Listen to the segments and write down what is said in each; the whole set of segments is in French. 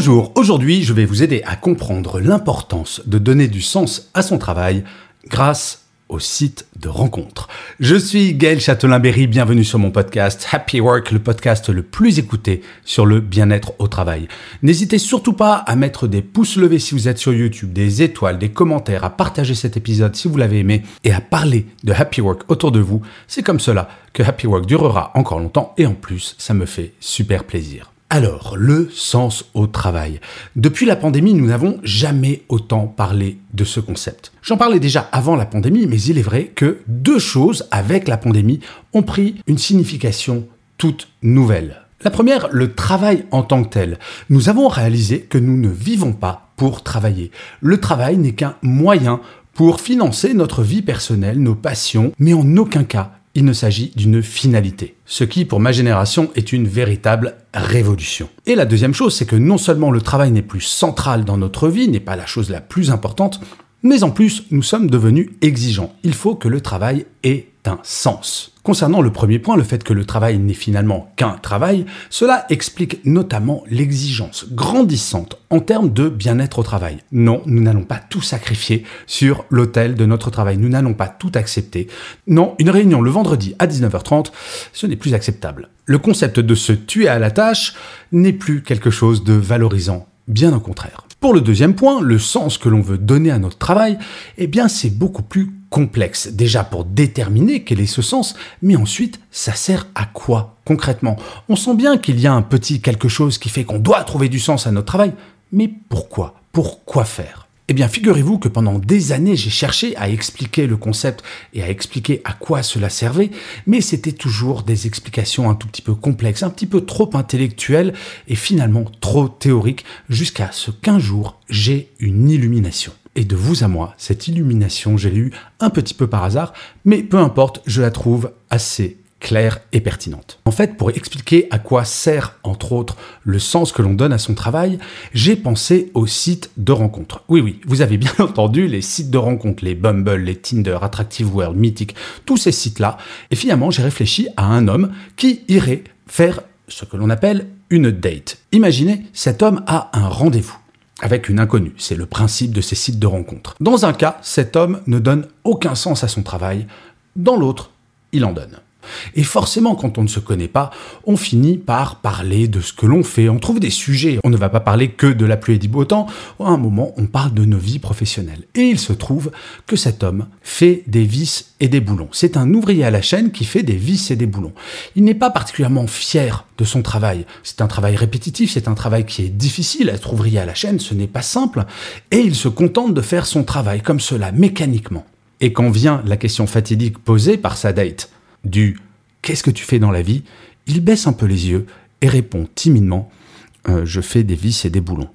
Bonjour, aujourd'hui je vais vous aider à comprendre l'importance de donner du sens à son travail grâce au site de rencontre. Je suis Gaël Châtelain-Berry, bienvenue sur mon podcast Happy Work, le podcast le plus écouté sur le bien-être au travail. N'hésitez surtout pas à mettre des pouces levés si vous êtes sur YouTube, des étoiles, des commentaires, à partager cet épisode si vous l'avez aimé et à parler de Happy Work autour de vous. C'est comme cela que Happy Work durera encore longtemps et en plus, ça me fait super plaisir. Alors, le sens au travail. Depuis la pandémie, nous n'avons jamais autant parlé de ce concept. J'en parlais déjà avant la pandémie, mais il est vrai que deux choses avec la pandémie ont pris une signification toute nouvelle. La première, le travail en tant que tel. Nous avons réalisé que nous ne vivons pas pour travailler. Le travail n'est qu'un moyen pour financer notre vie personnelle, nos passions, mais en aucun cas il ne s'agit d'une finalité. Ce qui, pour ma génération, est une véritable révolution. Et la deuxième chose, c'est que non seulement le travail n'est plus central dans notre vie, n'est pas la chose la plus importante, mais en plus, nous sommes devenus exigeants. Il faut que le travail ait un sens. Concernant le premier point, le fait que le travail n'est finalement qu'un travail, cela explique notamment l'exigence grandissante en termes de bien-être au travail. Non, nous n'allons pas tout sacrifier sur l'autel de notre travail. Nous n'allons pas tout accepter. Non, une réunion le vendredi à 19h30, ce n'est plus acceptable. Le concept de se tuer à la tâche n'est plus quelque chose de valorisant, bien au contraire. Pour le deuxième point, le sens que l'on veut donner à notre travail, eh bien c'est beaucoup plus complexe. Déjà pour déterminer quel est ce sens, mais ensuite ça sert à quoi concrètement? On sent bien qu'il y a un petit quelque chose qui fait qu'on doit trouver du sens à notre travail, mais pourquoi? Pourquoi faire? Eh bien, figurez-vous que pendant des années, j'ai cherché à expliquer le concept et à expliquer à quoi cela servait, mais c'était toujours des explications un tout petit peu complexes, un petit peu trop intellectuelles et finalement trop théoriques, jusqu'à ce qu'un jour, j'ai une illumination. Et de vous à moi, cette illumination, je l'ai eue un petit peu par hasard, mais peu importe, je la trouve assez claire et pertinente. En fait, pour expliquer à quoi sert, entre autres, le sens que l'on donne à son travail, j'ai pensé aux sites de rencontres. Oui, oui, vous avez bien entendu les sites de rencontres, les Bumble, les Tinder, Attractive World, Mythic, tous ces sites-là. Et finalement, j'ai réfléchi à un homme qui irait faire ce que l'on appelle une date. Imaginez, cet homme a un rendez-vous avec une inconnue. C'est le principe de ces sites de rencontres. Dans un cas, cet homme ne donne aucun sens à son travail. Dans l'autre, il en donne. Et forcément, quand on ne se connaît pas, on finit par parler de ce que l'on fait, on trouve des sujets, on ne va pas parler que de la pluie et du beau temps, à un moment, on parle de nos vies professionnelles. Et il se trouve que cet homme fait des vis et des boulons. C'est un ouvrier à la chaîne qui fait des vis et des boulons. Il n'est pas particulièrement fier de son travail. C'est un travail répétitif, c'est un travail qui est difficile. Être ouvrier à la chaîne, ce n'est pas simple. Et il se contente de faire son travail comme cela, mécaniquement. Et quand vient la question fatidique posée par sa date, du Qu'est-ce que tu fais dans la vie? Il baisse un peu les yeux et répond timidement euh, Je fais des vis et des boulons.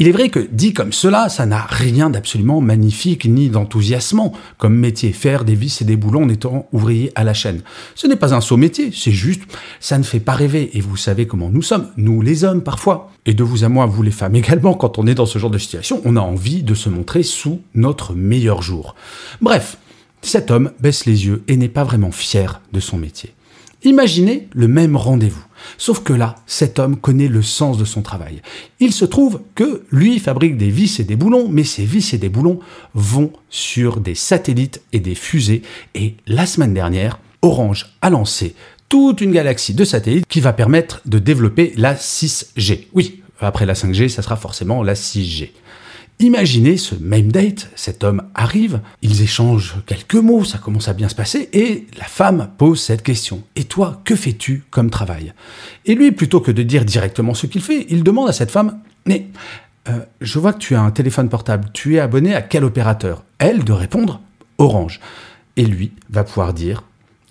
Il est vrai que dit comme cela, ça n'a rien d'absolument magnifique ni d'enthousiasmant comme métier, faire des vis et des boulons en étant ouvrier à la chaîne. Ce n'est pas un saut métier, c'est juste, ça ne fait pas rêver. Et vous savez comment nous sommes, nous les hommes parfois. Et de vous à moi, vous les femmes également, quand on est dans ce genre de situation, on a envie de se montrer sous notre meilleur jour. Bref, cet homme baisse les yeux et n'est pas vraiment fier de son métier. Imaginez le même rendez-vous. Sauf que là, cet homme connaît le sens de son travail. Il se trouve que lui fabrique des vis et des boulons, mais ces vis et des boulons vont sur des satellites et des fusées. Et la semaine dernière, Orange a lancé toute une galaxie de satellites qui va permettre de développer la 6G. Oui, après la 5G, ça sera forcément la 6G. Imaginez ce même date, cet homme arrive, ils échangent quelques mots, ça commence à bien se passer, et la femme pose cette question. Et toi, que fais-tu comme travail? Et lui, plutôt que de dire directement ce qu'il fait, il demande à cette femme, mais euh, je vois que tu as un téléphone portable, tu es abonné à quel opérateur? Elle de répondre, Orange. Et lui va pouvoir dire,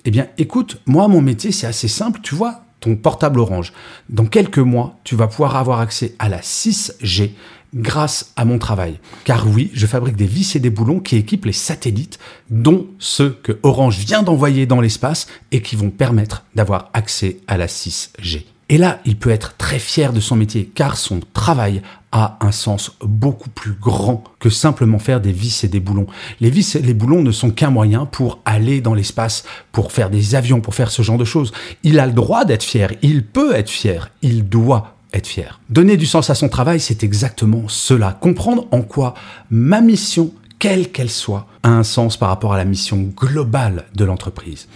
Eh bien, écoute, moi, mon métier, c'est assez simple. Tu vois, ton portable orange. Dans quelques mois, tu vas pouvoir avoir accès à la 6G grâce à mon travail. Car oui, je fabrique des vis et des boulons qui équipent les satellites, dont ceux que Orange vient d'envoyer dans l'espace et qui vont permettre d'avoir accès à la 6G. Et là, il peut être très fier de son métier car son travail a un sens beaucoup plus grand que simplement faire des vis et des boulons. Les vis et les boulons ne sont qu'un moyen pour aller dans l'espace, pour faire des avions, pour faire ce genre de choses. Il a le droit d'être fier, il peut être fier, il doit être fier. Donner du sens à son travail, c'est exactement cela. Comprendre en quoi ma mission, quelle qu'elle soit, a un sens par rapport à la mission globale de l'entreprise.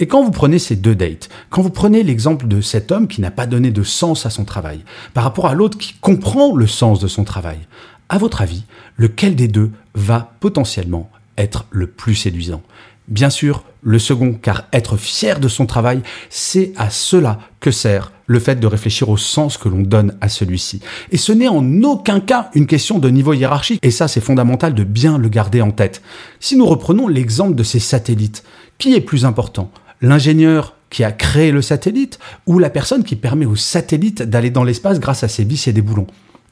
Et quand vous prenez ces deux dates, quand vous prenez l'exemple de cet homme qui n'a pas donné de sens à son travail, par rapport à l'autre qui comprend le sens de son travail, à votre avis, lequel des deux va potentiellement être le plus séduisant? Bien sûr, le second, car être fier de son travail, c'est à cela que sert le fait de réfléchir au sens que l'on donne à celui-ci. Et ce n'est en aucun cas une question de niveau hiérarchique, et ça c'est fondamental de bien le garder en tête. Si nous reprenons l'exemple de ces satellites, qui est plus important? L'ingénieur qui a créé le satellite ou la personne qui permet au satellite d'aller dans l'espace grâce à ses vis et des boulons?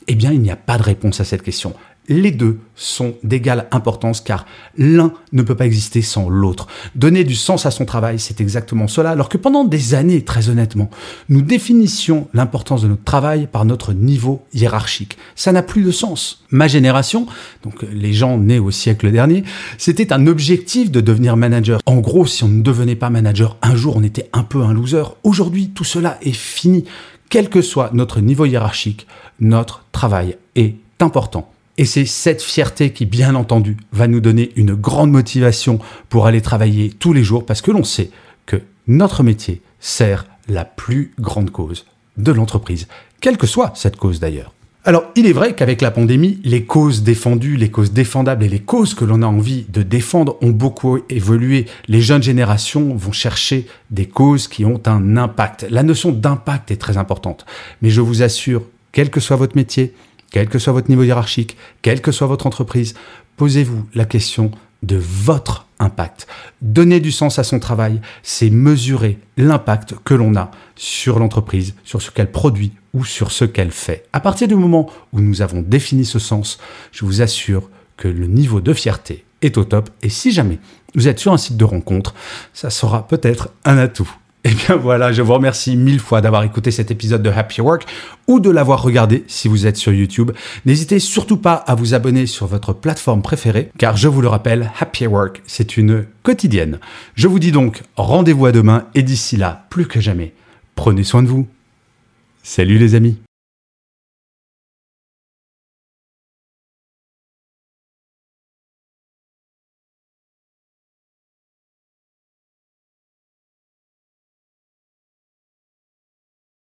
Eh bien, il n'y a pas de réponse à cette question les deux sont d'égale importance car l'un ne peut pas exister sans l'autre. Donner du sens à son travail, c'est exactement cela, alors que pendant des années, très honnêtement, nous définissions l'importance de notre travail par notre niveau hiérarchique. Ça n'a plus de sens. Ma génération, donc les gens nés au siècle dernier, c'était un objectif de devenir manager. En gros, si on ne devenait pas manager un jour, on était un peu un loser. Aujourd'hui, tout cela est fini. Quel que soit notre niveau hiérarchique, notre travail est important. Et c'est cette fierté qui, bien entendu, va nous donner une grande motivation pour aller travailler tous les jours parce que l'on sait que notre métier sert la plus grande cause de l'entreprise, quelle que soit cette cause d'ailleurs. Alors, il est vrai qu'avec la pandémie, les causes défendues, les causes défendables et les causes que l'on a envie de défendre ont beaucoup évolué. Les jeunes générations vont chercher des causes qui ont un impact. La notion d'impact est très importante. Mais je vous assure, quel que soit votre métier, quel que soit votre niveau hiérarchique, quelle que soit votre entreprise, posez-vous la question de votre impact. Donner du sens à son travail, c'est mesurer l'impact que l'on a sur l'entreprise, sur ce qu'elle produit ou sur ce qu'elle fait. À partir du moment où nous avons défini ce sens, je vous assure que le niveau de fierté est au top et si jamais vous êtes sur un site de rencontre, ça sera peut-être un atout. Et eh bien voilà, je vous remercie mille fois d'avoir écouté cet épisode de Happy Work ou de l'avoir regardé si vous êtes sur YouTube. N'hésitez surtout pas à vous abonner sur votre plateforme préférée, car je vous le rappelle, Happy Work, c'est une quotidienne. Je vous dis donc rendez-vous à demain et d'ici là, plus que jamais, prenez soin de vous. Salut les amis